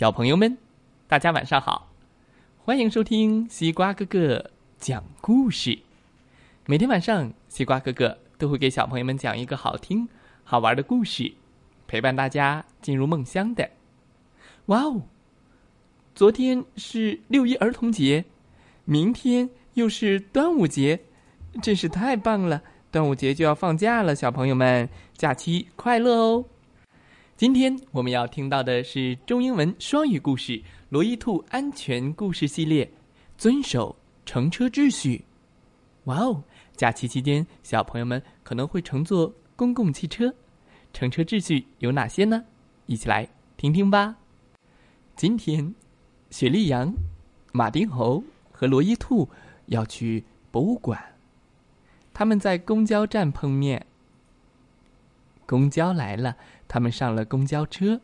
小朋友们，大家晚上好！欢迎收听西瓜哥哥讲故事。每天晚上，西瓜哥哥都会给小朋友们讲一个好听、好玩的故事，陪伴大家进入梦乡的。哇哦！昨天是六一儿童节，明天又是端午节，真是太棒了！端午节就要放假了，小朋友们，假期快乐哦！今天我们要听到的是中英文双语故事《罗伊兔安全故事系列》，遵守乘车秩序。哇哦！假期期间，小朋友们可能会乘坐公共汽车，乘车秩序有哪些呢？一起来听听吧。今天，雪莉羊、马丁猴和罗伊兔要去博物馆。他们在公交站碰面。公交来了，他们上了公交车。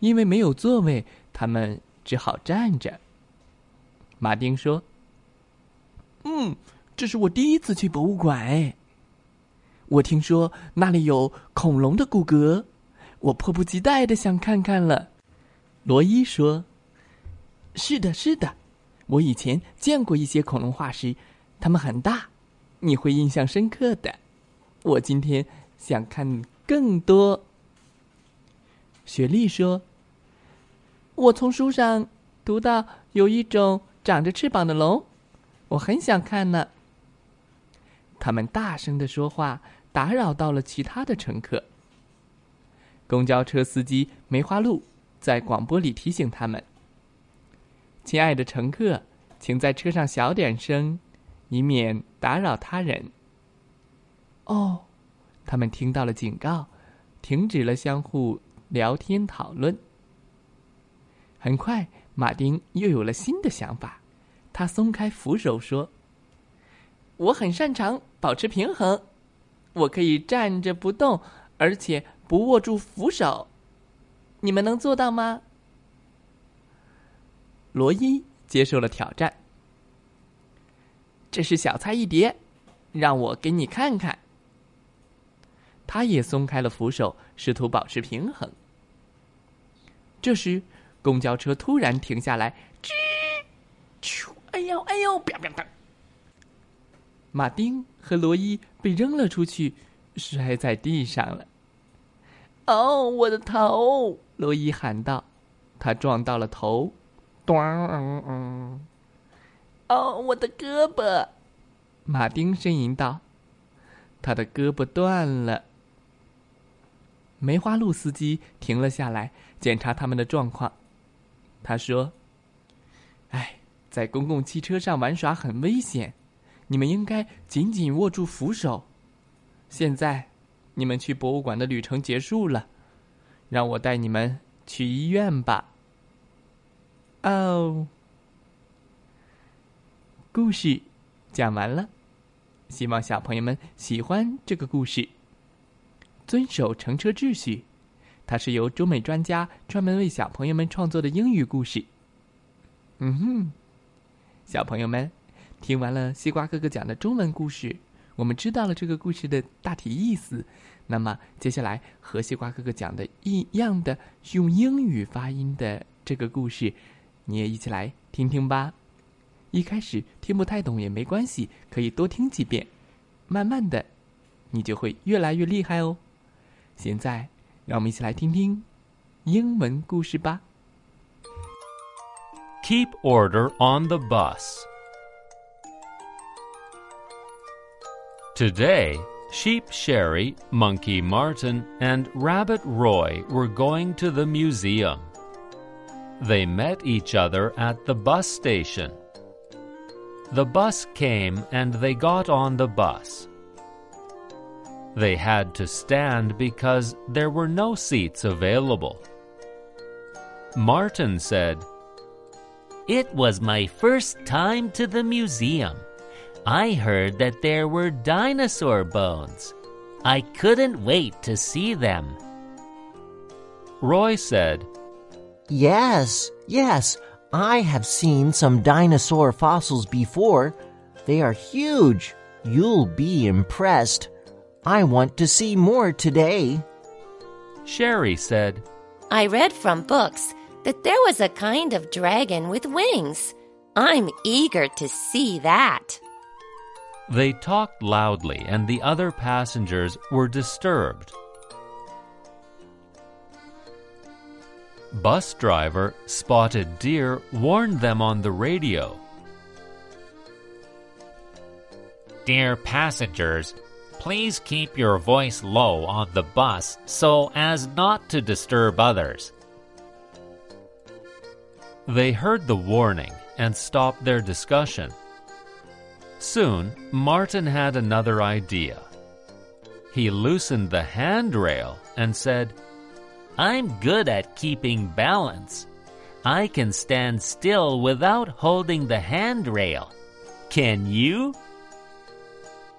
因为没有座位，他们只好站着。马丁说：“嗯，这是我第一次去博物馆哎。我听说那里有恐龙的骨骼，我迫不及待的想看看了。”罗伊说：“是的，是的，我以前见过一些恐龙化石，它们很大，你会印象深刻的。我今天。”想看更多。雪莉说：“我从书上读到有一种长着翅膀的龙，我很想看呢。”他们大声的说话，打扰到了其他的乘客。公交车司机梅花鹿在广播里提醒他们：“亲爱的乘客，请在车上小点声，以免打扰他人。”哦。他们听到了警告，停止了相互聊天讨论。很快，马丁又有了新的想法，他松开扶手说：“我很擅长保持平衡，我可以站着不动，而且不握住扶手。你们能做到吗？”罗伊接受了挑战。这是小菜一碟，让我给你看看。他也松开了扶手，试图保持平衡。这时，公交车突然停下来，吱，啾，哎呦，哎呦，啪啪啪！马丁和罗伊被扔了出去，摔在地上了。哦，我的头！罗伊喊道，他撞到了头，咚！哦，我的胳膊！马丁呻吟道，他的胳膊断了。梅花鹿司机停了下来，检查他们的状况。他说：“哎，在公共汽车上玩耍很危险，你们应该紧紧握住扶手。现在，你们去博物馆的旅程结束了，让我带你们去医院吧。”哦，故事讲完了，希望小朋友们喜欢这个故事。遵守乘车秩序，它是由中美专家专门为小朋友们创作的英语故事。嗯哼，小朋友们，听完了西瓜哥哥讲的中文故事，我们知道了这个故事的大体意思。那么，接下来和西瓜哥哥讲的一样的用英语发音的这个故事，你也一起来听听吧。一开始听不太懂也没关系，可以多听几遍，慢慢的，你就会越来越厉害哦。现在，让我们一起来听听英文故事吧。Keep order on the bus. Today, Sheep Sherry, Monkey Martin, and Rabbit Roy were going to the museum. They met each other at the bus station. The bus came and they got on the bus. They had to stand because there were no seats available. Martin said, It was my first time to the museum. I heard that there were dinosaur bones. I couldn't wait to see them. Roy said, Yes, yes, I have seen some dinosaur fossils before. They are huge. You'll be impressed. I want to see more today. Sherry said, I read from books that there was a kind of dragon with wings. I'm eager to see that. They talked loudly, and the other passengers were disturbed. Bus driver Spotted Deer warned them on the radio. Dear passengers, please keep your voice low on the bus so as not to disturb others. They heard the warning and stopped their discussion. Soon, Martin had another idea. He loosened the handrail and said, I'm good at keeping balance. I can stand still without holding the handrail. Can you?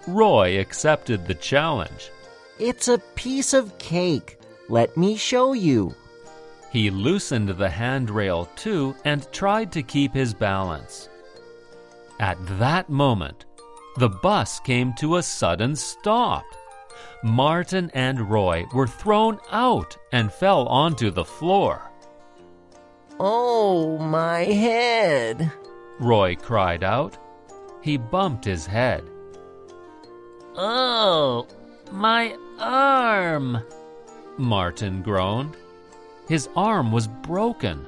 Roy accepted the challenge. It's a piece of cake. Let me show you. He loosened the handrail too and tried to keep his balance. At that moment, the bus came to a sudden stop. Martin and Roy were thrown out and fell onto the floor. Oh, my head. Roy cried out. He bumped his head. Oh, my arm! Martin groaned. His arm was broken.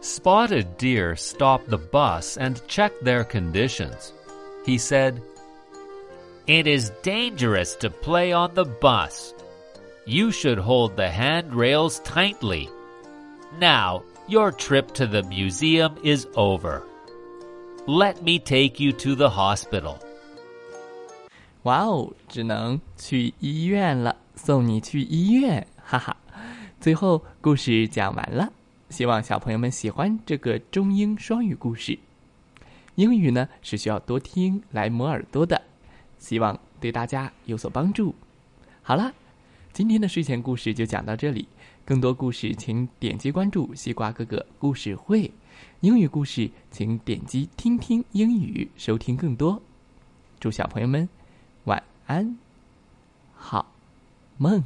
Spotted Deer stopped the bus and checked their conditions. He said, It is dangerous to play on the bus. You should hold the handrails tightly. Now, your trip to the museum is over. Let me take you to the hospital. 哇哦，只能去医院了，送你去医院，哈哈。最后故事讲完了，希望小朋友们喜欢这个中英双语故事。英语呢是需要多听来磨耳朵的，希望对大家有所帮助。好了，今天的睡前故事就讲到这里，更多故事请点击关注西瓜哥哥故事会，英语故事请点击听听英语收听更多。祝小朋友们安，好梦。